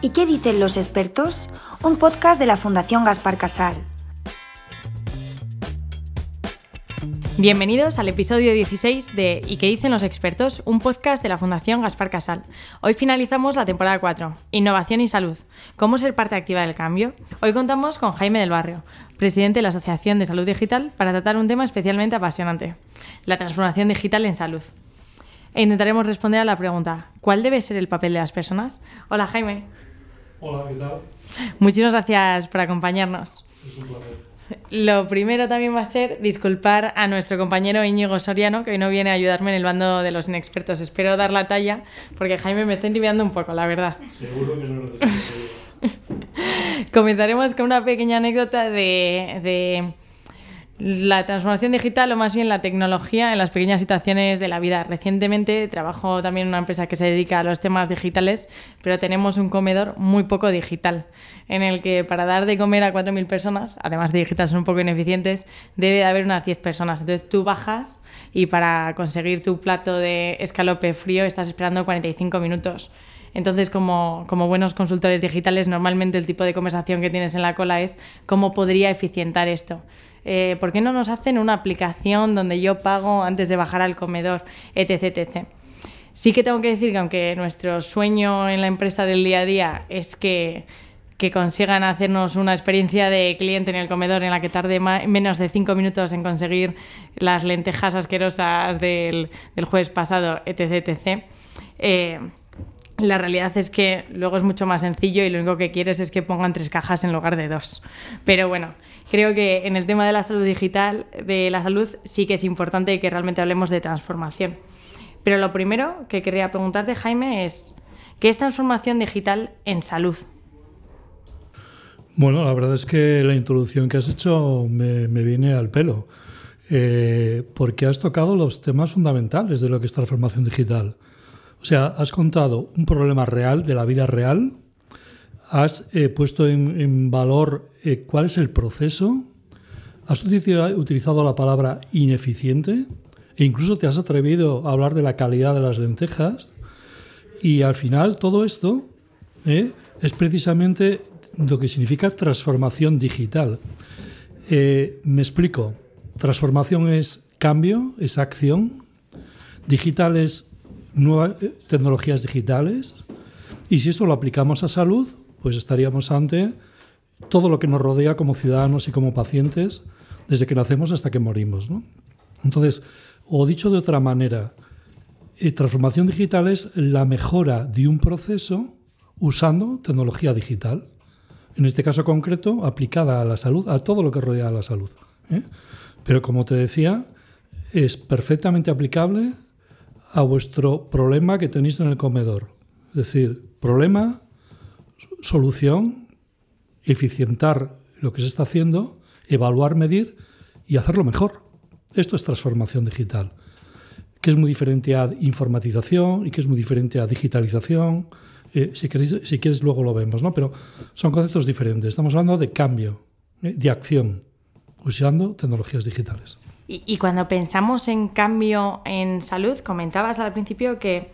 ¿Y qué dicen los expertos? Un podcast de la Fundación Gaspar Casal. Bienvenidos al episodio 16 de ¿Y qué dicen los expertos? Un podcast de la Fundación Gaspar Casal. Hoy finalizamos la temporada 4, Innovación y Salud. ¿Cómo ser parte activa del cambio? Hoy contamos con Jaime del Barrio, presidente de la Asociación de Salud Digital, para tratar un tema especialmente apasionante, la transformación digital en salud. E intentaremos responder a la pregunta, ¿cuál debe ser el papel de las personas? Hola Jaime. Hola, ¿qué tal? Muchísimas gracias por acompañarnos. Es un placer. Lo primero también va a ser disculpar a nuestro compañero Íñigo Soriano, que hoy no viene a ayudarme en el bando de los inexpertos. Espero dar la talla, porque Jaime me está intimidando un poco, la verdad. Seguro que no necesitas ayuda. Comenzaremos con una pequeña anécdota de, de la transformación digital o más bien la tecnología en las pequeñas situaciones de la vida. Recientemente trabajo también en una empresa que se dedica a los temas digitales, pero tenemos un comedor muy poco digital, en el que para dar de comer a 4.000 personas, además de digital son un poco ineficientes, debe de haber unas 10 personas. Entonces tú bajas y para conseguir tu plato de escalope frío estás esperando 45 minutos. Entonces, como, como, buenos consultores digitales, normalmente el tipo de conversación que tienes en la cola es cómo podría eficientar esto. Eh, ¿Por qué no nos hacen una aplicación donde yo pago antes de bajar al comedor, etc. Sí que tengo que decir que aunque nuestro sueño en la empresa del día a día es que, que consigan hacernos una experiencia de cliente en el comedor en la que tarde menos de cinco minutos en conseguir las lentejas asquerosas del, del jueves pasado, etc, etc. Eh, la realidad es que luego es mucho más sencillo y lo único que quieres es que pongan tres cajas en lugar de dos. Pero bueno, creo que en el tema de la salud digital, de la salud, sí que es importante que realmente hablemos de transformación. Pero lo primero que querría preguntarte, Jaime, es ¿qué es transformación digital en salud? Bueno, la verdad es que la introducción que has hecho me, me viene al pelo, eh, porque has tocado los temas fundamentales de lo que es transformación digital. O sea, has contado un problema real de la vida real, has eh, puesto en, en valor eh, cuál es el proceso, has utilizado la palabra ineficiente e incluso te has atrevido a hablar de la calidad de las lentejas y al final todo esto eh, es precisamente lo que significa transformación digital. Eh, me explico. Transformación es cambio, es acción. Digital es nuevas tecnologías digitales. Y si esto lo aplicamos a salud, pues estaríamos ante todo lo que nos rodea como ciudadanos y como pacientes desde que nacemos hasta que morimos. ¿no? Entonces, o dicho de otra manera, eh, transformación digital es la mejora de un proceso usando tecnología digital. En este caso concreto, aplicada a la salud, a todo lo que rodea a la salud. ¿eh? Pero como te decía, es perfectamente aplicable a vuestro problema que tenéis en el comedor. Es decir, problema, solución, eficientar lo que se está haciendo, evaluar, medir y hacerlo mejor. Esto es transformación digital, que es muy diferente a informatización y que es muy diferente a digitalización. Eh, si, queréis, si quieres luego lo vemos, ¿no? Pero son conceptos diferentes. Estamos hablando de cambio, eh, de acción, usando tecnologías digitales. Y, cuando pensamos en cambio en salud, comentabas al principio que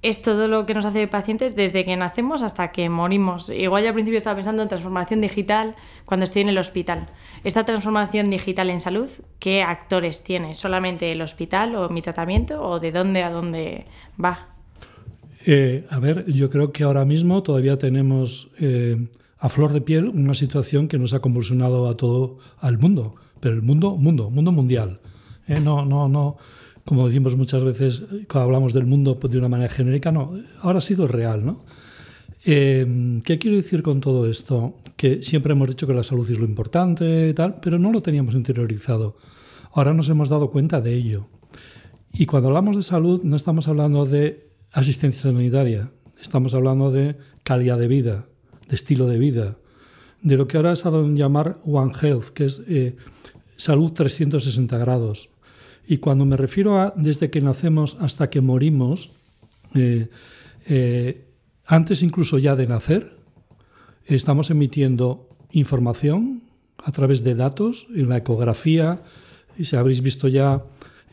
es todo lo que nos hace pacientes desde que nacemos hasta que morimos. Igual yo al principio estaba pensando en transformación digital cuando estoy en el hospital. Esta transformación digital en salud, ¿qué actores tiene? ¿Solamente el hospital o mi tratamiento o de dónde a dónde va? Eh, a ver, yo creo que ahora mismo todavía tenemos eh, a flor de piel una situación que nos ha convulsionado a todo al mundo, pero el mundo, mundo, mundo mundial. Eh, no, no, no como decimos muchas veces cuando hablamos del mundo de una manera genérica, no, ahora ha sido real, ¿no? Eh, ¿Qué quiero decir con todo esto? Que siempre hemos dicho que la salud es lo importante tal, pero no lo teníamos interiorizado. Ahora nos hemos dado cuenta de ello. Y cuando hablamos de salud no estamos hablando de asistencia sanitaria, estamos hablando de calidad de vida, de estilo de vida, de lo que ahora se ha dado en llamar One Health, que es eh, salud 360 grados. Y cuando me refiero a desde que nacemos hasta que morimos, eh, eh, antes incluso ya de nacer, estamos emitiendo información a través de datos en la ecografía, y si habréis visto ya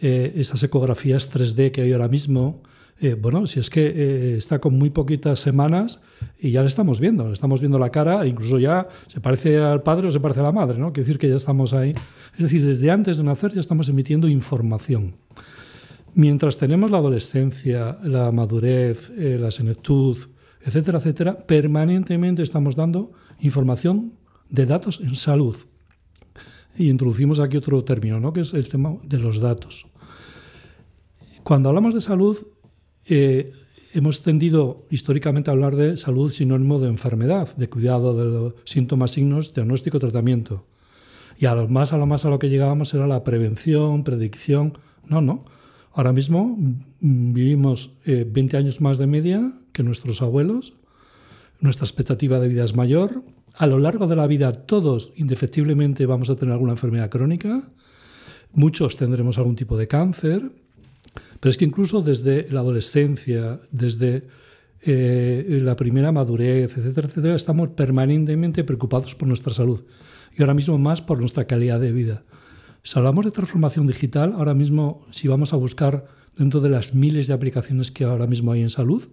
eh, esas ecografías 3D que hay ahora mismo, Eh, bueno, si es que eh, está con muy poquitas semanas y ya le estamos viendo, le estamos viendo la cara, incluso ya se parece al padre o se parece a la madre, ¿no? Quiere decir que ya estamos ahí. Es decir, desde antes de nacer ya estamos emitiendo información. Mientras tenemos la adolescencia, la madurez, eh, la senectud, etcétera, etcétera, permanentemente estamos dando información de datos en salud. Y introducimos aquí otro término, ¿no? que es el tema de los datos. Cuando hablamos de salud, eh, hemos tendido históricamente a hablar de salud sinónimo de enfermedad, de cuidado de los síntomas, signos, diagnóstico, tratamiento. Y a lo más a lo más a lo que llegábamos era la prevención, predicción. No, no. Ahora mismo mm, vivimos 20 eh, años más de media que nuestros abuelos. Nuestra expectativa de vida es mayor. A lo largo de la vida todos indefectiblemente vamos a tener alguna enfermedad crónica. Muchos tendremos algún tipo de cáncer. Pero es que incluso desde la adolescencia, desde eh, la primera madurez, etcétera, etcétera, estamos permanentemente preocupados por nuestra salud y ahora mismo más por nuestra calidad de vida. Si hablamos de transformación digital, ahora mismo si vamos a buscar dentro de las miles de aplicaciones que ahora mismo hay en salud,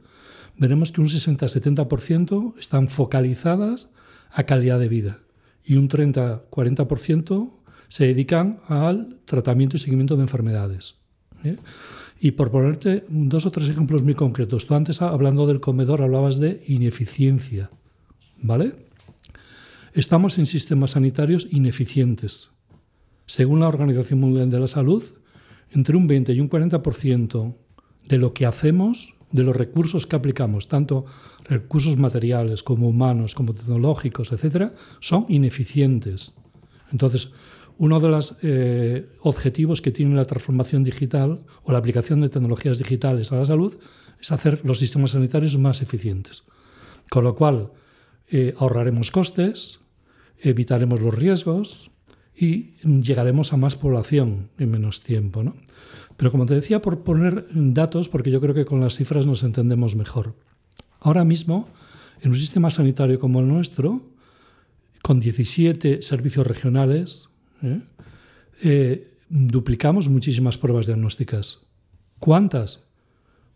veremos que un 60-70% están focalizadas a calidad de vida y un 30-40% se dedican al tratamiento y seguimiento de enfermedades. ¿eh? Y por ponerte dos o tres ejemplos muy concretos, tú antes hablando del comedor hablabas de ineficiencia, ¿vale? Estamos en sistemas sanitarios ineficientes. Según la Organización Mundial de la Salud, entre un 20 y un 40% de lo que hacemos, de los recursos que aplicamos, tanto recursos materiales como humanos, como tecnológicos, etcétera, son ineficientes. Entonces, uno de los eh, objetivos que tiene la transformación digital o la aplicación de tecnologías digitales a la salud es hacer los sistemas sanitarios más eficientes. Con lo cual, eh, ahorraremos costes, evitaremos los riesgos y llegaremos a más población en menos tiempo. ¿no? Pero como te decía, por poner datos, porque yo creo que con las cifras nos entendemos mejor. Ahora mismo, en un sistema sanitario como el nuestro, con 17 servicios regionales, ¿eh? Eh, duplicamos muchísimas pruebas diagnósticas. ¿Cuántas?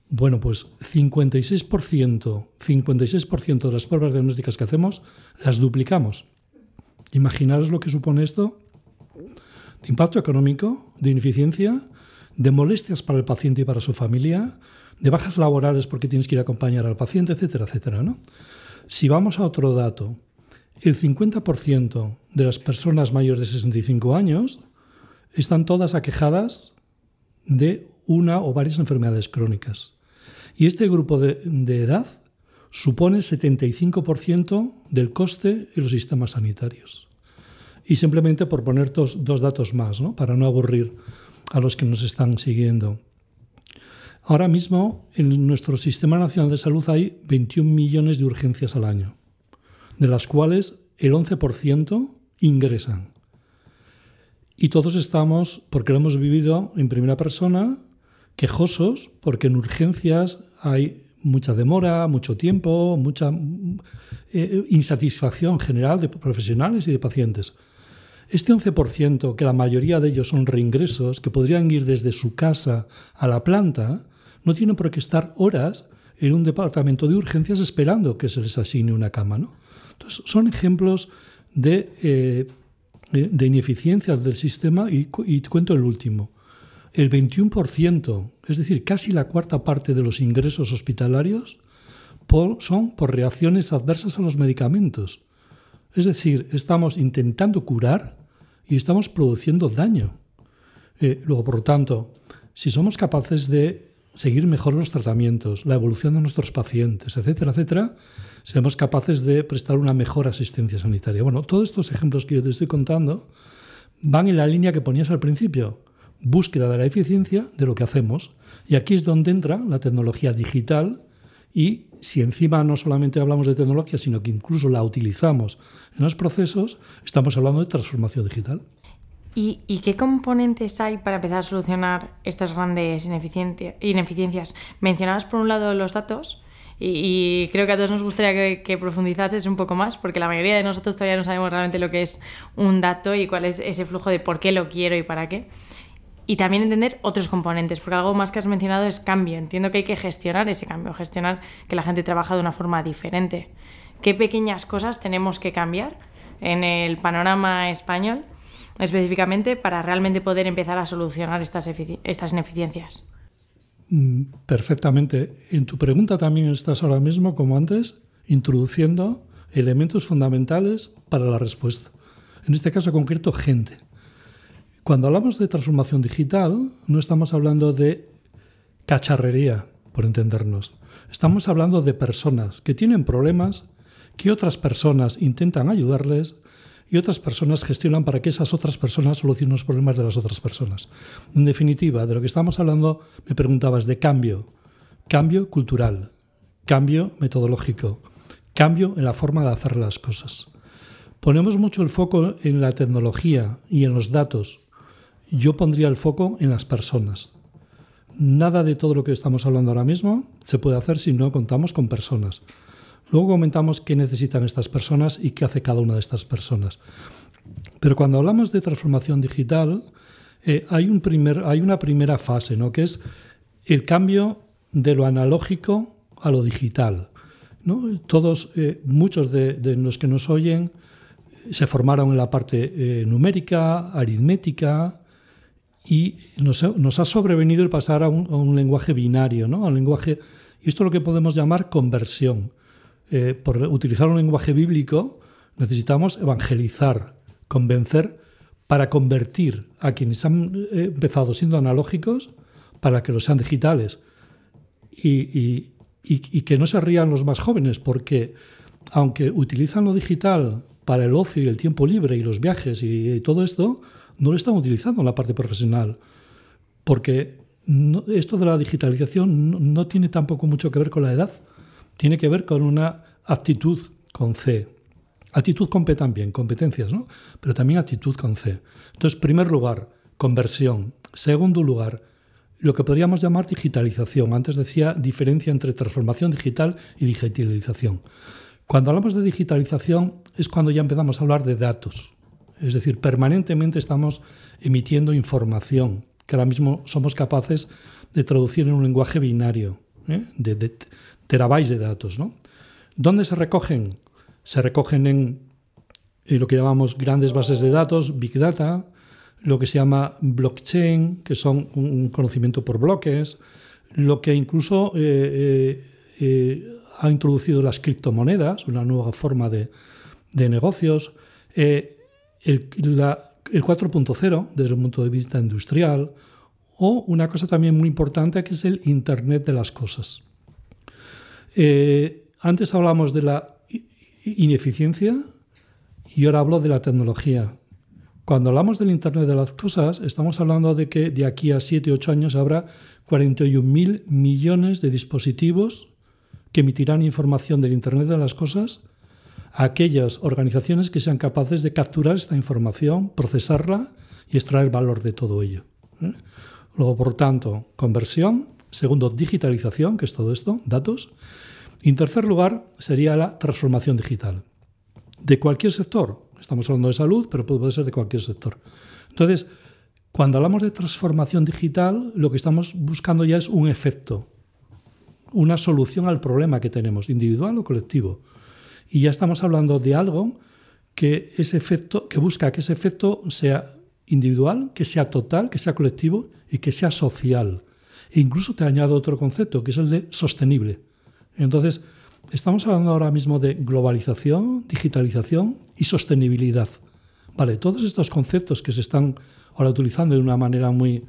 Bueno, pues 56%, 56% de las pruebas diagnósticas que hacemos las duplicamos. Imaginaros lo que supone esto de impacto económico, de ineficiencia, de molestias para el paciente y para su familia, de bajas laborales porque tienes que ir a acompañar al paciente, etcétera, etcétera. ¿no? Si vamos a otro dato, el 50% de las personas mayores de 65 años están todas aquejadas de una o varias enfermedades crónicas. Y este grupo de, edad supone el 75% del coste en los sistemas sanitarios. Y simplemente por poner dos, dos datos más, ¿no? para no aburrir a los que nos están siguiendo. Ahora mismo en nuestro Sistema Nacional de Salud hay 21 millones de urgencias al año de las cuales el 11% ingresan. Y todos estamos, porque lo hemos vivido en primera persona, quejosos, porque en urgencias hay mucha demora, mucho tiempo, mucha eh, insatisfacción general de profesionales y de pacientes. Este 11%, que la mayoría de ellos son reingresos, que podrían ir desde su casa a la planta, no tienen por qué estar horas en un departamento de urgencias esperando que se les asigne una cama. ¿no? Entonces, son ejemplos de, eh, de ineficiencias del sistema y, y cuento el último. El 21%, es decir, casi la cuarta parte de los ingresos hospitalarios son por reacciones adversas a los medicamentos. Es decir, estamos intentando curar y estamos produciendo daño. Eh, luego, por lo tanto, si somos capaces de seguir mejor los tratamientos, la evolución de nuestros pacientes, etcétera, etcétera, seamos capaces de prestar una mejor asistencia sanitaria. Bueno, todos estos ejemplos que yo te estoy contando van en la línea que ponías al principio, búsqueda de la eficiencia de lo que hacemos. Y aquí es donde entra la tecnología digital y si encima no solamente hablamos de tecnología, sino que incluso la utilizamos en los procesos, estamos hablando de transformación digital. ¿Y, ¿Y, qué componentes hay para empezar a solucionar estas grandes ineficiencias? Mencionabas por un lado los datos, y, creo que a todos nos gustaría que, que, profundizases un poco más, porque la mayoría de nosotros todavía no sabemos realmente lo que es un dato y cuál es ese flujo de por qué lo quiero y para qué. y también entender otros componentes, porque algo más que has mencionado es cambio. Entiendo que hay que gestionar ese cambio, gestionar que la gente trabaja de una forma diferente. ¿Qué pequeñas cosas tenemos que cambiar en el panorama español específicamente para realmente poder empezar a solucionar estas, estas ineficiencias? Mm, perfectamente. En tu pregunta también estás ahora mismo, como antes, introduciendo elementos fundamentales para la respuesta. En este caso concreto, gente. Cuando hablamos de transformación digital, no estamos hablando de cacharrería, por entendernos. Estamos hablando de personas que tienen problemas, que otras personas intentan ayudarles y otras personas gestionan para que esas otras personas solucionen los problemas de las otras personas. En definitiva, de lo que estamos hablando, me preguntabas de cambio, cambio cultural, cambio metodológico, cambio en la forma de hacer las cosas. Ponemos mucho el foco en la tecnología y en los datos, yo pondría el foco en las personas. Nada de todo lo que estamos hablando ahora mismo se puede hacer si no contamos con personas. Luego comentamos qué necesitan estas personas y qué hace cada una de estas personas. Pero cuando hablamos de transformación digital, eh, hay, un una primera fase, ¿no? que es el cambio de lo analógico a lo digital. Todos, eh, muchos de, los que nos oyen se formaron en la parte eh, numérica, aritmética, y nos, ha sobrevenido el pasar a un, lenguaje binario, ¿no? a un lenguaje, y esto es lo que podemos llamar conversión. Eh, por utilizar un lenguaje bíblico necesitamos evangelizar, convencer para convertir a quienes han eh, empezado siendo analógicos para que lo sean digitales. Y, que no se rían los más jóvenes, porque aunque utilizan lo digital para el ocio y el tiempo libre y los viajes y todo esto, no lo están utilizando en la parte profesional, porque esto de la digitalización no, tiene tampoco mucho que ver con la edad, tiene que ver con una actitud con C. Actitud con P también, competencias, ¿no? Pero también actitud con C. Entonces, primer lugar, conversión. Segundo lugar, lo que podríamos llamar digitalización. Antes decía diferencia entre transformación digital y digitalización. Cuando hablamos de digitalización es cuando ya empezamos a hablar de datos. Es decir, permanentemente estamos emitiendo información que ahora mismo somos capaces de traducir en un lenguaje binario, ¿eh? de, terabytes de datos. ¿no? ¿Dónde se recogen? Se recogen en, lo que llamamos grandes bases de datos, Big Data, lo que se llama blockchain, que son un conocimiento por bloques, lo que incluso eh, eh, ha introducido las criptomonedas, una nueva forma de, de negocios el, 4.0 desde el punto de vista industrial o una cosa también muy importante que es el Internet de las cosas. Eh, antes hablamos de la ineficiencia y ahora hablo de la tecnología. Cuando hablamos del Internet de las cosas, estamos hablando de que de aquí a 7 o 8 años habrá 41.000 millones de dispositivos que emitirán información del Internet de las cosas aquellas organizaciones que sean capaces de capturar esta información, procesarla y extraer valor de todo ello. ¿eh? Luego, por tanto, conversión. Segundo, digitalización, que es todo esto, datos. Y en tercer lugar, sería la transformación digital. De cualquier sector. Estamos hablando de salud, pero puede ser de cualquier sector. Entonces, cuando hablamos de transformación digital, lo que estamos buscando ya es un efecto, una solución al problema que tenemos, individual o colectivo. Y ya estamos hablando de algo que, ese efecto, que busca que ese efecto sea individual, que sea total, que sea colectivo y que sea social. E incluso te añado otro concepto, que es el de sostenible. Entonces, estamos hablando ahora mismo de globalización, digitalización y sostenibilidad. Vale, todos estos conceptos que se están ahora utilizando de una manera muy,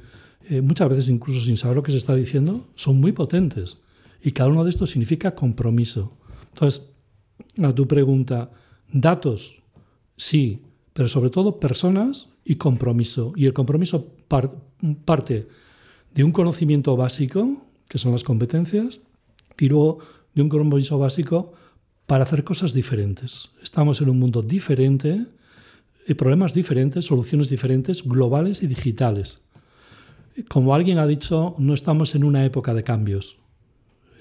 eh, muchas veces incluso sin saber lo que se está diciendo, son muy potentes. Y cada uno de estos significa compromiso. Entonces, a tu pregunta, datos, sí, pero sobre todo personas y compromiso. Y el compromiso parte de un conocimiento básico, que son las competencias, y luego de un compromiso básico para hacer cosas diferentes. Estamos en un mundo diferente, problemas diferentes, soluciones diferentes, globales y digitales. Como alguien ha dicho, no estamos en una época de cambios,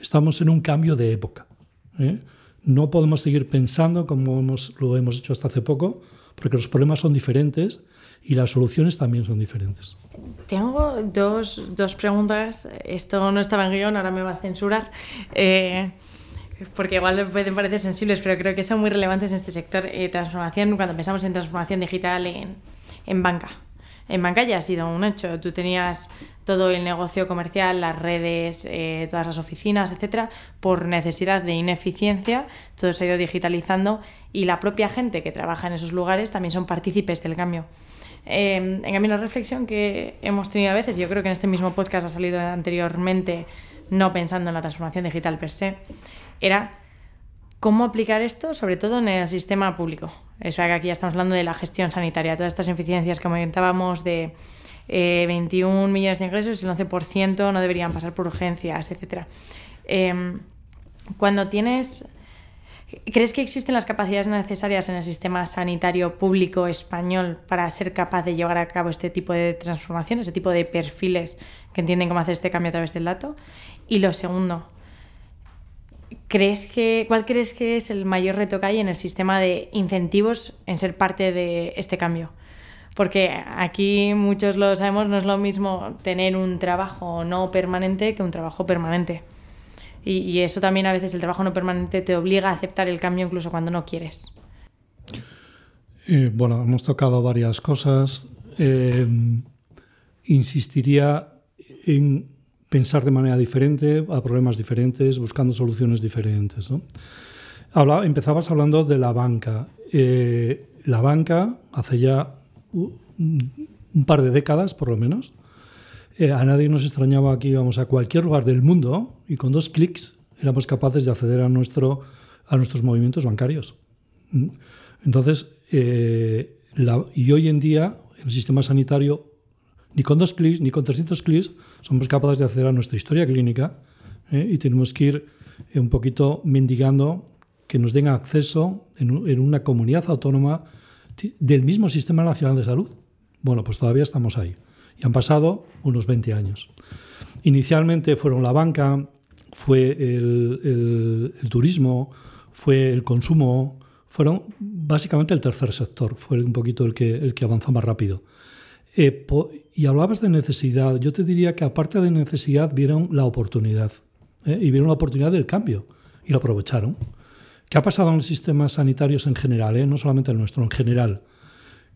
estamos en un cambio de época. ¿eh? No podemos seguir pensando como lo hemos hecho hasta hace poco, porque los problemas son diferentes y las soluciones también son diferentes. Tengo dos, dos preguntas. Esto no estaba en guion, ahora me va a censurar. Eh, porque igual pueden parecer sensibles, pero creo que son muy relevantes en este sector. Eh, transformación, cuando pensamos en transformación digital en, en banca. En banca ya ha sido un hecho. Tú tenías todo el negocio comercial, las redes, eh, todas las oficinas, etcétera, por necesidad de ineficiencia. Todo se ha ido digitalizando y la propia gente que trabaja en esos lugares también son partícipes del cambio. Eh, en cambio, la reflexión que hemos tenido a veces, yo creo que en este mismo podcast ha salido anteriormente, no pensando en la transformación digital per se, era cómo aplicar esto, sobre todo en el sistema público. Eso que aquí ya estamos hablando de la gestión sanitaria, todas estas eficiencias que comentábamos de 21 eh, millones de ingresos y el 11% no deberían pasar por urgencias, etc. Em, cuando tienes ¿Crees que existen las capacidades necesarias en el sistema sanitario público español para ser capaz de llevar a cabo este tipo de transformaciones, ese tipo de perfiles que entienden cómo hacer este cambio a través del dato? Y lo segundo, ¿crees que, ¿cuál crees que es el mayor reto que hay en el sistema de incentivos en ser parte de este cambio? Porque aquí muchos lo sabemos, no es lo mismo tener un trabajo no permanente que un trabajo permanente. Y, eso también a veces el trabajo no permanente te obliga a aceptar el cambio incluso cuando no quieres. Eh, bueno, hemos tocado varias cosas. Eh, insistiría en pensar de manera diferente a problemas diferentes, buscando soluciones diferentes. empezabas hablando de la banca. Eh, la banca, hace ya un par de décadas por lo menos, eh, a nadie nos extrañaba que íbamos a cualquier lugar del mundo y con dos clics éramos capaces de acceder a, nuestro, a nuestros movimientos bancarios. ¿Mm? Entonces, eh, y hoy en día, en el sistema sanitario, ni con dos clics, ni con 300 clics, somos capaces de acceder a nuestra historia clínica ¿eh? y tenemos que ir un poquito mendigando que nos den acceso en, en una comunidad autónoma del mismo Sistema Nacional de Salud. Bueno, pues todavía estamos ahí. Y han pasado unos 20 años. Inicialmente fueron la banca, fue el, turismo, fue el consumo, fueron básicamente el tercer sector, fue un poquito el que, el que avanzó más rápido. Eh, y hablabas de necesidad, yo te diría que aparte de necesidad vieron la oportunidad, ¿eh? y vieron la oportunidad del cambio, y lo aprovecharon. ¿Qué ha pasado en los sistemas sanitarios en general, eh? no solamente el nuestro, en general?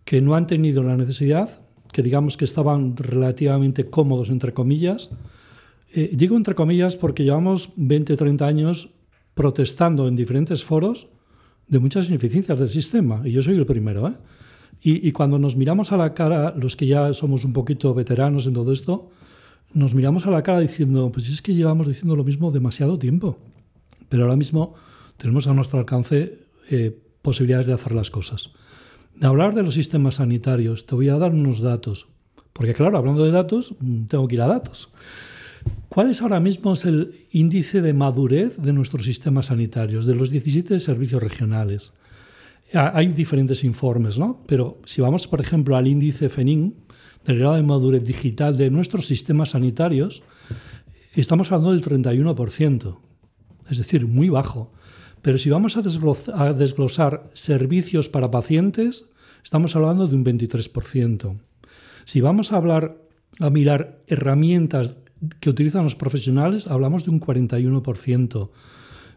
Que no han tenido la necesidad que digamos que estaban relativamente cómodos, entre comillas. Eh, digo entre comillas porque llevamos 20 o 30 años protestando en diferentes foros de muchas ineficiencias del sistema, y yo soy el primero. ¿eh? Y, cuando nos miramos a la cara, los que ya somos un poquito veteranos en todo esto, nos miramos a la cara diciendo, pues es que llevamos diciendo lo mismo demasiado tiempo, pero ahora mismo tenemos a nuestro alcance eh, posibilidades de hacer las cosas de hablar de los sistemas sanitarios, te voy a dar unos datos. Porque claro, hablando de datos, mm, tengo que ir a datos. ¿Cuál es ahora mismo el índice de madurez de nuestros sistemas sanitarios, de los 17 servicios regionales? Hay diferentes informes, ¿no? Pero si vamos, por ejemplo, al índice FENIN, del grado de madurez digital de nuestros sistemas sanitarios, estamos hablando del 31%, es decir, muy bajo. Pero si vamos a desglosar, servicios para pacientes, estamos hablando de un 23%. Si vamos a hablar a mirar herramientas que utilizan los profesionales, hablamos de un 41%.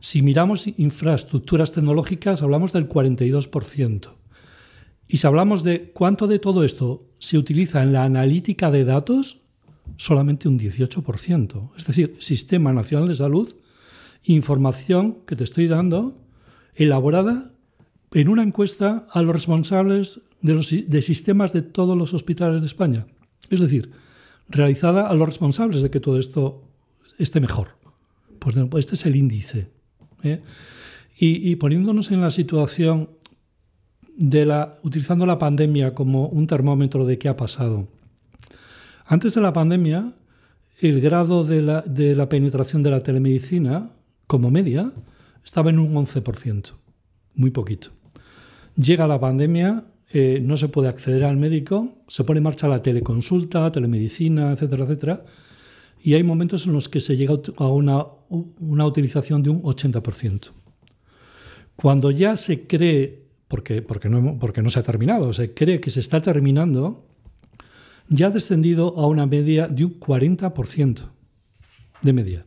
Si miramos infraestructuras tecnológicas, hablamos del 42%. Y si hablamos de cuánto de todo esto se utiliza en la analítica de datos, solamente un 18%. Es decir, Sistema Nacional de Salud información que te estoy dando elaborada en una encuesta a los responsables de, los, de sistemas de todos los hospitales de España. Es decir, realizada a los responsables de que todo esto esté mejor. Pues este es el índice. ¿eh? Y, y, poniéndonos en la situación de la, utilizando la pandemia como un termómetro de qué ha pasado. Antes de la pandemia, el grado de la, de la penetración de la telemedicina como media, estaba en un 11%, muy poquito. Llega la pandemia, eh, no se puede acceder al médico, se pone en marcha la teleconsulta, telemedicina, etcétera, etcétera, y hay momentos en los que se llega a una, una utilización de un 80%. Cuando ya se cree porque, porque, no, porque no se ha terminado, se cree que se está terminando, ya ha descendido a una media de un 40% de media.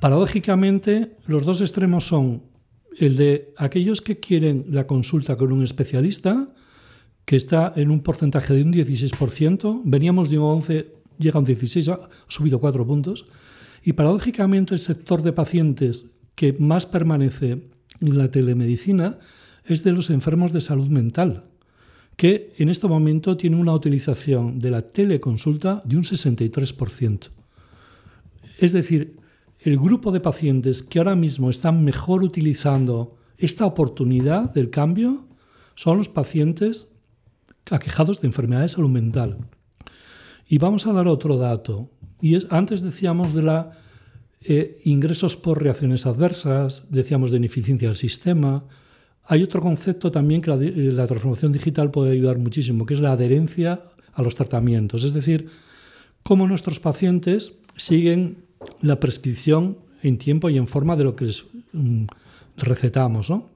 Paradójicamente, los dos extremos son el de aquellos que quieren la consulta con un especialista, que está en un porcentaje de un 16%, veníamos de un 11, llega a un 16, ha subido 4 puntos, y paradójicamente el sector de pacientes que más permanece en la telemedicina es de los enfermos de salud mental, que en este momento tiene una utilización de la teleconsulta de un 63%. Es decir, el grupo de pacientes que ahora mismo están mejor utilizando esta oportunidad del cambio son los pacientes aquejados de enfermedades de salud mental. Y vamos a dar otro dato. Y es, antes decíamos de la eh, ingresos por reacciones adversas, decíamos de ineficiencia del sistema. Hay otro concepto también que la, la transformación digital puede ayudar muchísimo, que es la adherencia a los tratamientos. Es decir, cómo nuestros pacientes siguen la prescripción en tiempo y en forma de lo que les mm, recetamos. ¿no?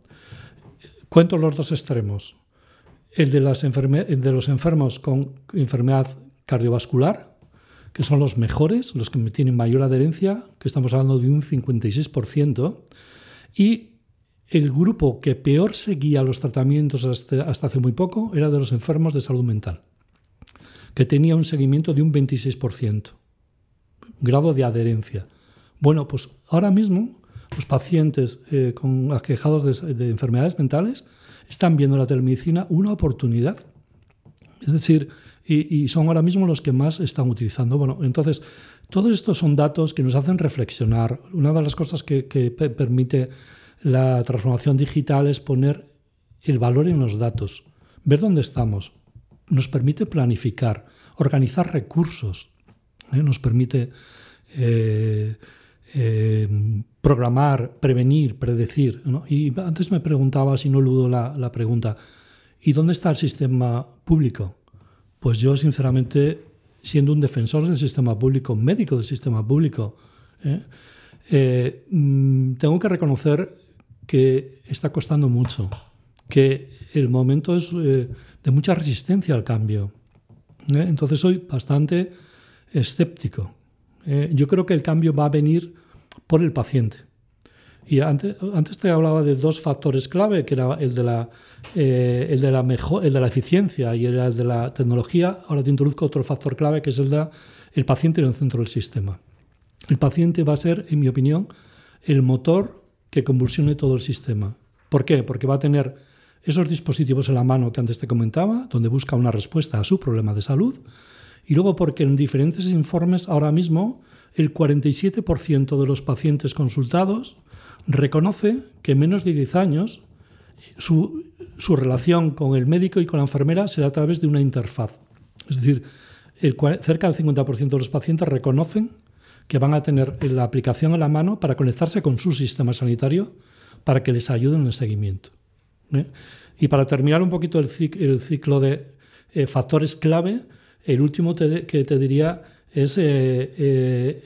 Cuento los dos extremos. El de, los enfermos con enfermedad cardiovascular, que son los mejores, los que tienen mayor adherencia, que estamos hablando de un 56%, y el grupo que peor seguía los tratamientos hasta hace muy poco era de los enfermos de salud mental, que tenía un seguimiento de un 26% grado de adherencia. Bueno, pues ahora mismo los pacientes eh, con aquejados de, enfermedades mentales están viendo la telemedicina una oportunidad. Es decir, y, son ahora mismo los que más están utilizando. Bueno, entonces, todos estos son datos que nos hacen reflexionar. Una de las cosas que, que permite la transformación digital es poner el valor en los datos, ver dónde estamos. Nos permite planificar, organizar recursos, ¿eh? nos permite eh, eh, programar, prevenir, predecir. Y antes me preguntaba, si no ludo la, la, pregunta, ¿y dónde está el sistema público? Pues yo, sinceramente, siendo un defensor del sistema público, médico del sistema público, mm, tengo que reconocer que está costando mucho, que el momento es de mucha resistencia al cambio. Entonces soy bastante escéptico. Eh, yo creo que el cambio va a venir por el paciente. Y antes, te hablaba de dos factores clave, que era el de la, eh, el de la, mejor, el de la eficiencia y el de la tecnología. Ahora te introduzco otro factor clave, que es el de el paciente en el centro del sistema. El paciente va a ser, en mi opinión, el motor que convulsione todo el sistema. ¿Por qué? Porque va a tener esos dispositivos en la mano que antes te comentaba, donde busca una respuesta a su problema de salud, y luego porque en diferentes informes ahora mismo el 47% de los pacientes consultados reconoce que en menos de 10 años su, su, relación con el médico y con la enfermera será a través de una interfaz. Es decir, el, cerca del 50% de los pacientes reconocen que van a tener la aplicación en la mano para conectarse con su sistema sanitario para que les ayude en el seguimiento. ¿eh? Y para terminar un poquito el, el ciclo de eh, factores clave, el último que te diría es, eh, eh,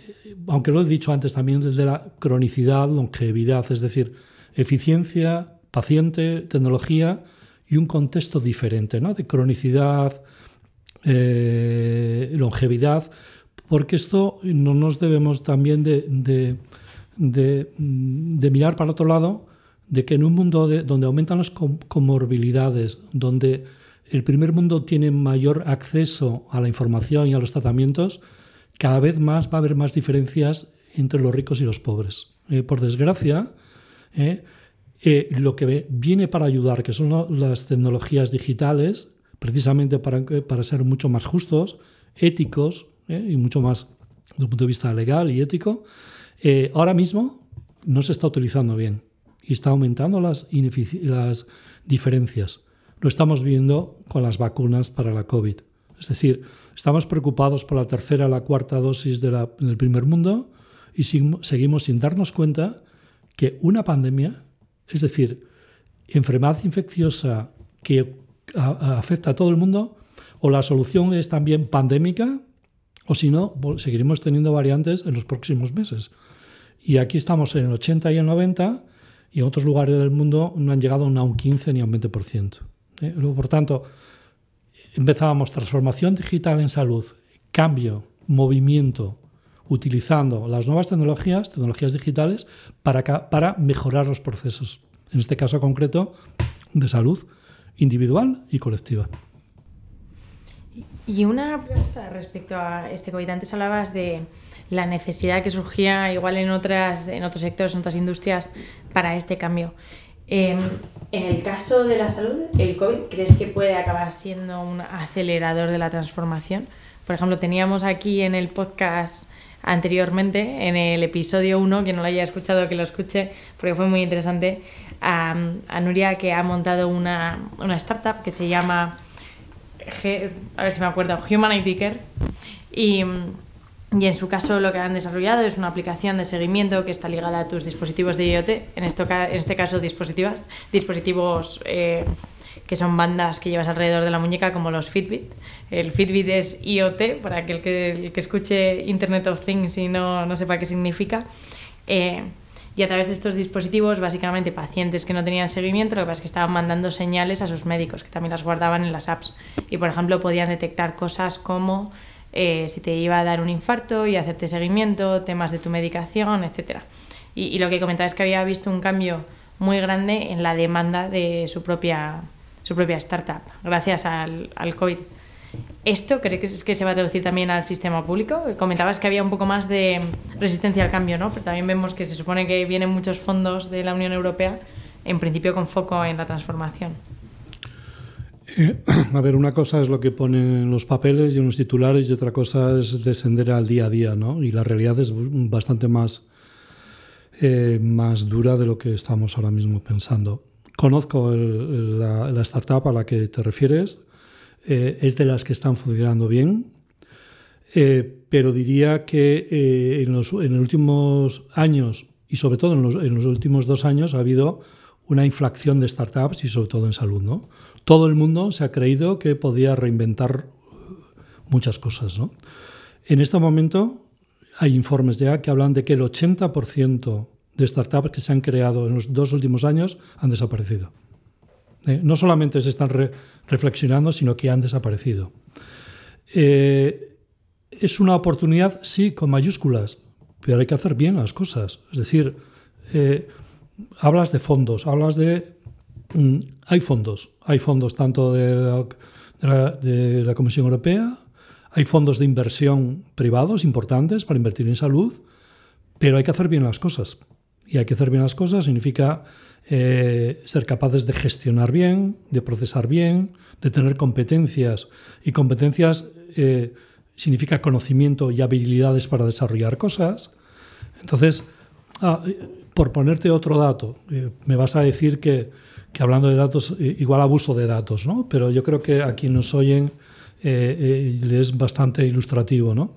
aunque lo he dicho antes también, desde la cronicidad, longevidad, es decir, eficiencia, paciente, tecnología y un contexto diferente, ¿no? de cronicidad, eh, longevidad, porque esto no nos debemos también de, mirar para otro lado, de que en un mundo donde aumentan las comorbilidades, donde el primer mundo tiene mayor acceso a la información y a los tratamientos, cada vez más va a haber más diferencias entre los ricos y los pobres. Eh, por desgracia, eh, eh, lo que viene para ayudar, que son las tecnologías digitales, precisamente para, para ser mucho más justos, éticos y mucho más desde un punto de vista legal y ético, ahora mismo no se está utilizando bien y está aumentando las diferencias. Lo estamos viendo con las vacunas para la COVID. Es decir, estamos preocupados por la tercera o la cuarta dosis de del primer mundo y seguimos sin darnos cuenta que una pandemia, es decir, enfermedad infecciosa que afecta a todo el mundo, o la solución es también pandémica, o si no, seguiremos teniendo variantes en los próximos meses. Y aquí estamos en el 80 y el 90 y en otros lugares del mundo no han llegado ni a un 15 ni a un 20%. ¿Eh? Luego, por tanto, empezábamos transformación digital en salud, cambio, movimiento, utilizando las nuevas tecnologías, tecnologías digitales, para, para mejorar los procesos, en este caso concreto, de salud individual y colectiva. Y una pregunta respecto a este COVID. Antes hablabas de la necesidad que surgía igual en, otras, en otros sectores, en otras industrias, para este cambio. Em, en el caso de la salud, ¿el COVID crees que puede acabar siendo un acelerador de la transformación? Por ejemplo, teníamos aquí en el podcast anteriormente, en el episodio 1, que no lo haya escuchado, que lo escuche, porque fue muy interesante, a, Nuria que ha montado una, una, startup que se llama, a ver si me acuerdo, Humanity Care. Y, y en su caso lo que han desarrollado es una aplicación de seguimiento que está ligada a tus dispositivos de IoT, en, esto, en este caso dispositivas, dispositivos eh, que son bandas que llevas alrededor de la muñeca como los Fitbit. El Fitbit es IoT, para aquel que, el que escuche Internet of Things y no, no sepa qué significa. Eh, y a través de estos dispositivos, básicamente pacientes que no tenían seguimiento, lo que pasa es que estaban mandando señales a sus médicos, que también las guardaban en las apps. Y, por ejemplo, podían detectar cosas como eh, si te iba a dar un infarto y hacerte seguimiento, temas de tu medicación, etc. Y, y, lo que comentaba es que había visto un cambio muy grande en la demanda de su propia, su propia startup, gracias al, al COVID. ¿Esto crees que se va a traducir también al sistema público? Comentabas que había un poco más de resistencia al cambio, ¿no? Pero también vemos que se supone que vienen muchos fondos de la Unión Europea, en principio con foco en la transformación. Eh, a ver, una cosa es lo que ponen los papeles y en los titulares y otra cosa es descender al día a día, ¿no? Y la realidad es bastante más, eh, más dura de lo que estamos ahora mismo pensando. Conozco la, startup a la que te refieres, eh, es de las que están funcionando bien, pero diría que en, los, en, los, últimos años y sobre todo en los, en los últimos dos años ha habido una inflación de startups y sobre todo en salud, ¿no? Todo el mundo se ha creído que podía reinventar muchas cosas. ¿no? En este momento hay informes ya que hablan de que el 80% de startups que se han creado en los dos últimos años han desaparecido. Eh, no solamente se están reflexionando, sino que han desaparecido. Eh, es una oportunidad, sí, con mayúsculas, pero hay que hacer bien las cosas. Es decir, eh, hablas de fondos, hablas de Hay fondos, hay fondos tanto de la, Comisión Europea, hay fondos de inversión privados importantes para invertir en salud, pero hay que hacer bien las cosas. Y hay que hacer bien las cosas significa eh, ser capaces de gestionar bien, de procesar bien, de tener competencias. Y competencias eh, significa conocimiento y habilidades para desarrollar cosas. Entonces, ah, por ponerte otro dato, eh, me vas a decir que que hablando de datos, igual abuso de datos, ¿no? Pero yo creo que a quienes nos oyen eh, eh es bastante ilustrativo, ¿no?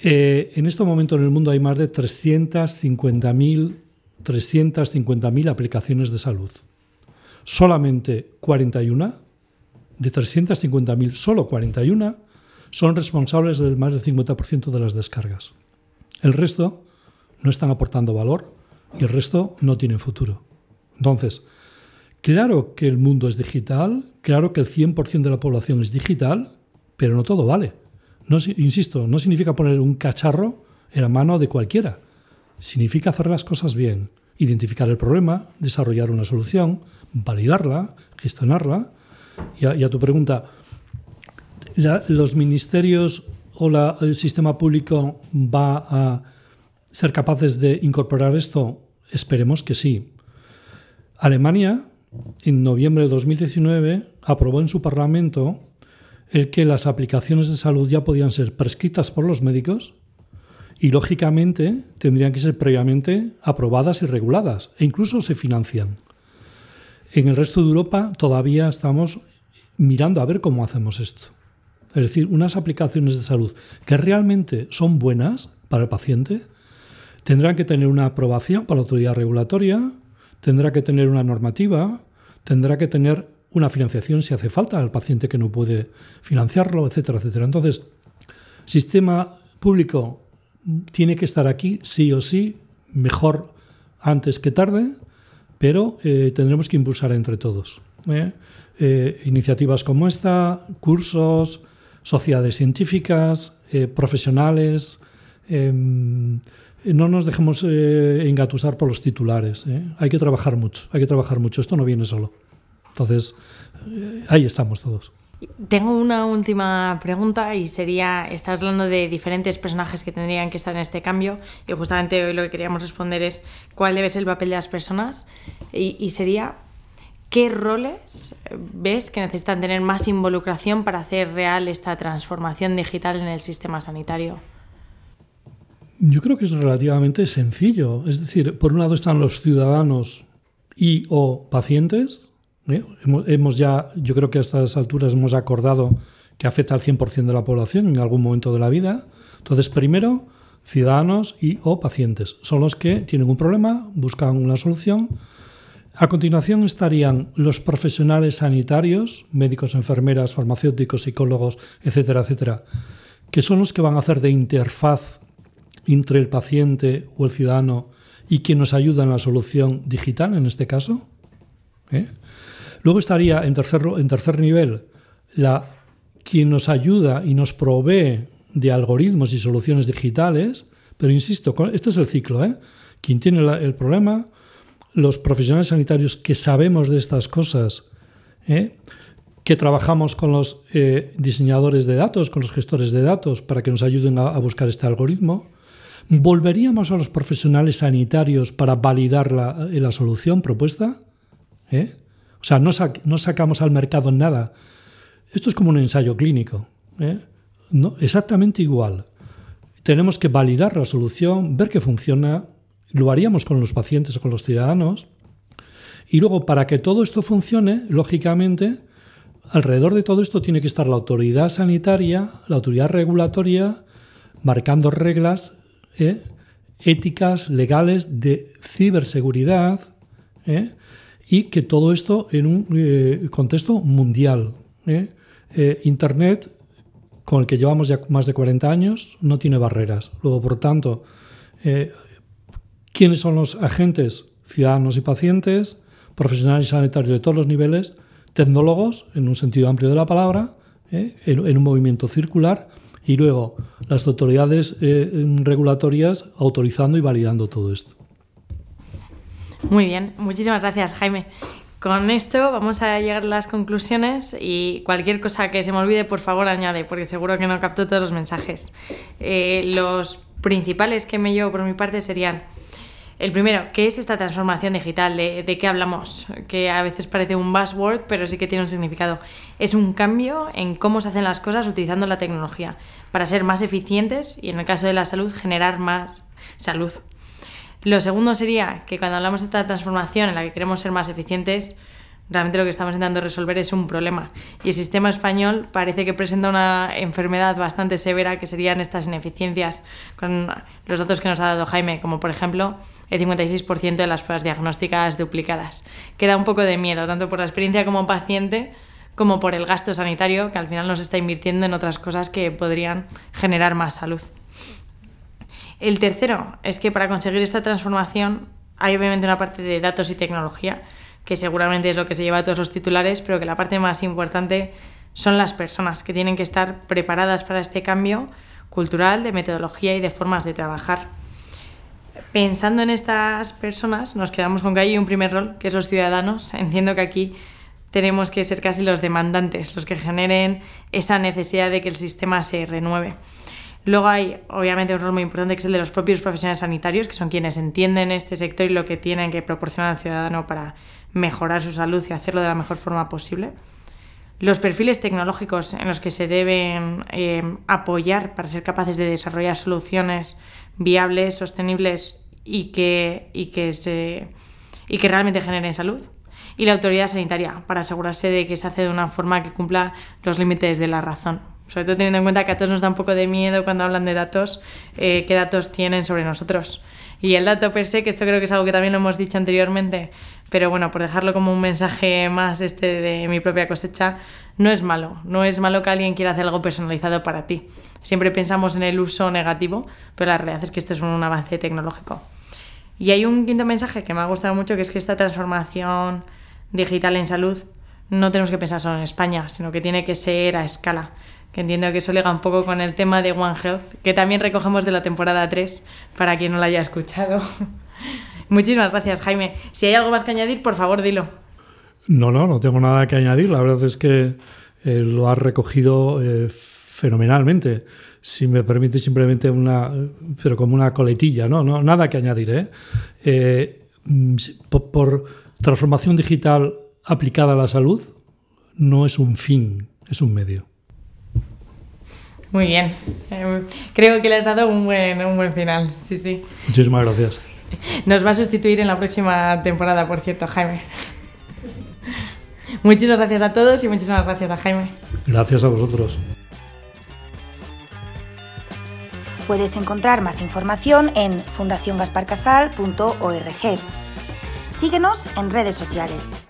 Eh, en este momento en el mundo hay más de 350.000 350 aplicaciones de salud. Solamente 41, de 350.000, solo 41 son responsables del más del 50% de las descargas. El resto no están aportando valor y el resto no tiene futuro. Entonces, Claro que el mundo es digital, claro que el 100% de la población es digital, pero no todo vale. No, insisto, no significa poner un cacharro en la mano de cualquiera. Significa hacer las cosas bien, identificar el problema, desarrollar una solución, validarla, gestionarla. Y a, tu pregunta, ¿los ministerios o el sistema público va a ser capaces de incorporar esto? Esperemos que sí. Alemania en noviembre de 2019, aprobó en su Parlamento el que las aplicaciones de salud ya podían ser prescritas por los médicos y, lógicamente, tendrían que ser previamente aprobadas y reguladas, e incluso se financian. En el resto de Europa todavía estamos mirando a ver cómo hacemos esto. Es decir, unas aplicaciones de salud que realmente son buenas para el paciente tendrán que tener una aprobación por la autoridad regulatoria, tendrá que tener una normativa, tendrá que tener una financiación si hace falta al paciente que no puede financiarlo, etcétera, etcétera. Entonces, sistema público tiene que estar aquí sí o sí, mejor antes que tarde, pero eh, tendremos que impulsar entre todos. ¿eh? Eh, iniciativas como esta, cursos, sociedades científicas, profesionales. No nos dejemos engatusar por los titulares. Hay que trabajar mucho, hay que trabajar mucho. Esto no viene solo. Entonces, ahí estamos todos. Tengo una última pregunta y sería, estás hablando de diferentes personajes que tendrían que estar en este cambio y justamente hoy lo que queríamos responder es cuál debe ser el papel de las personas y, sería, ¿qué roles ves que necesitan tener más involucración para hacer real esta transformación digital en el sistema sanitario? Yo creo que es relativamente sencillo. Es decir, por un lado están los ciudadanos y o pacientes, ¿eh? Hemos, ya, yo creo que a estas alturas hemos acordado que afecta al 100% de la población en algún momento de la vida. Entonces, primero, ciudadanos y o pacientes son los que tienen un problema, buscan una solución. A continuación estarían los profesionales sanitarios, médicos, enfermeras, farmacéuticos, psicólogos, etcétera, etcétera, que son los que van a hacer de interfaz entre el paciente o el ciudadano y que nos ayuda en la solución digital en este caso. ¿eh? Luego estaría en tercer, en tercer nivel la, quien nos ayuda y nos provee de algoritmos y soluciones digitales, pero insisto, este es el ciclo. ¿eh? Quien tiene el problema, los profesionales sanitarios que sabemos de estas cosas, ¿eh? que trabajamos con los eh, diseñadores de datos, con los gestores de datos, para que nos ayuden a, buscar este algoritmo. ¿Volveríamos a los profesionales sanitarios para validar la, la solución propuesta? ¿Eh? O sea, no, sacamos al mercado nada. Esto es como un ensayo clínico. ¿eh? Exactamente igual. Tenemos que validar la solución, ver que funciona. Lo haríamos con los pacientes o con los ciudadanos. Y luego, para que todo esto funcione, lógicamente, alrededor de todo esto tiene que estar la autoridad sanitaria, la autoridad regulatoria, marcando reglas ¿eh? éticas, legales, de ciberseguridad. ¿eh? y que todo esto en un eh, contexto mundial. ¿eh? Internet, con el que llevamos ya más de 40 años, no tiene barreras. Luego, por tanto, ¿quiénes son los agentes? Ciudadanos y pacientes, profesionales sanitarios de todos los niveles, tecnólogos, en un sentido amplio de la palabra, en, un movimiento circular, y luego las autoridades regulatorias autorizando y validando todo esto. Muy bien, muchísimas gracias Jaime. Con esto vamos a llegar a las conclusiones y cualquier cosa que se me olvide, por favor, añade, porque seguro que no capto todos los mensajes. Eh, los principales que me llevo por mi parte serían, el primero, ¿qué es esta transformación digital? ¿De, ¿De, qué hablamos? Que a veces parece un buzzword, pero sí que tiene un significado. Es un cambio en cómo se hacen las cosas utilizando la tecnología para ser más eficientes y, en el caso de la salud, generar más salud. Lo segundo sería que cuando hablamos de esta transformación en la que queremos ser más eficientes, realmente lo que estamos intentando resolver es un problema. Y el sistema español parece que presenta una enfermedad bastante severa que serían estas ineficiencias con los datos que nos ha dado Jaime, como por ejemplo el 56% de las pruebas diagnósticas duplicadas. Queda un poco de miedo, tanto por la experiencia como paciente como por el gasto sanitario que al final nos está invirtiendo en otras cosas que podrían generar más salud. El tercero es que para conseguir esta transformación hay obviamente una parte de datos y tecnología, que seguramente es lo que se lleva a todos los titulares, pero que la parte más importante son las personas que tienen que estar preparadas para este cambio cultural, de metodología y de formas de trabajar. Pensando en estas personas, nos quedamos con que hay un primer rol, que es los ciudadanos. Entiendo que aquí tenemos que ser casi los demandantes, los que generen esa necesidad de que el sistema se renueve. Luego hay, obviamente, un rol muy importante que es el de los propios profesionales sanitarios, que son quienes entienden este sector y lo que tienen que proporcionar al ciudadano para mejorar su salud y hacerlo de la mejor forma posible. Los perfiles tecnológicos en los que se deben eh, apoyar para ser capaces de desarrollar soluciones viables, sostenibles y que, y que, se, y que realmente generen salud. Y la autoridad sanitaria para asegurarse de que se hace de una forma que cumpla los límites de la razón sobre todo teniendo en cuenta que a todos nos da un poco de miedo cuando hablan de datos, eh, qué datos tienen sobre nosotros. Y el dato per se, que esto creo que es algo que también lo hemos dicho anteriormente, pero bueno, por dejarlo como un mensaje más este de mi propia cosecha, no es malo, no es malo que alguien quiera hacer algo personalizado para ti. Siempre pensamos en el uso negativo, pero la realidad es que esto es un avance tecnológico. Y hay un quinto mensaje que me ha gustado mucho, que es que esta transformación digital en salud no tenemos que pensar solo en España, sino que tiene que ser a escala. Que entiendo que eso liga un poco con el tema de One Health, que también recogemos de la temporada 3, para quien no la haya escuchado. Muchísimas gracias, Jaime. Si hay algo más que añadir, por favor, dilo. No, no, no tengo nada que añadir. La verdad es que eh, lo has recogido eh, fenomenalmente. Si me permite simplemente una, pero como una coletilla, ¿no? no nada que añadir. ¿eh? eh mm, por, por transformación digital aplicada a la salud, no es un fin, es un medio. Muy bien. creo que le has dado un buen, un buen final. Sí, sí. Muchísimas gracias. Nos va a sustituir en la próxima temporada, por cierto, Jaime. Muchísimas gracias a todos y muchísimas gracias a Jaime. Gracias a vosotros. Puedes encontrar más información en fundaciongasparcasal.org. Síguenos en redes sociales.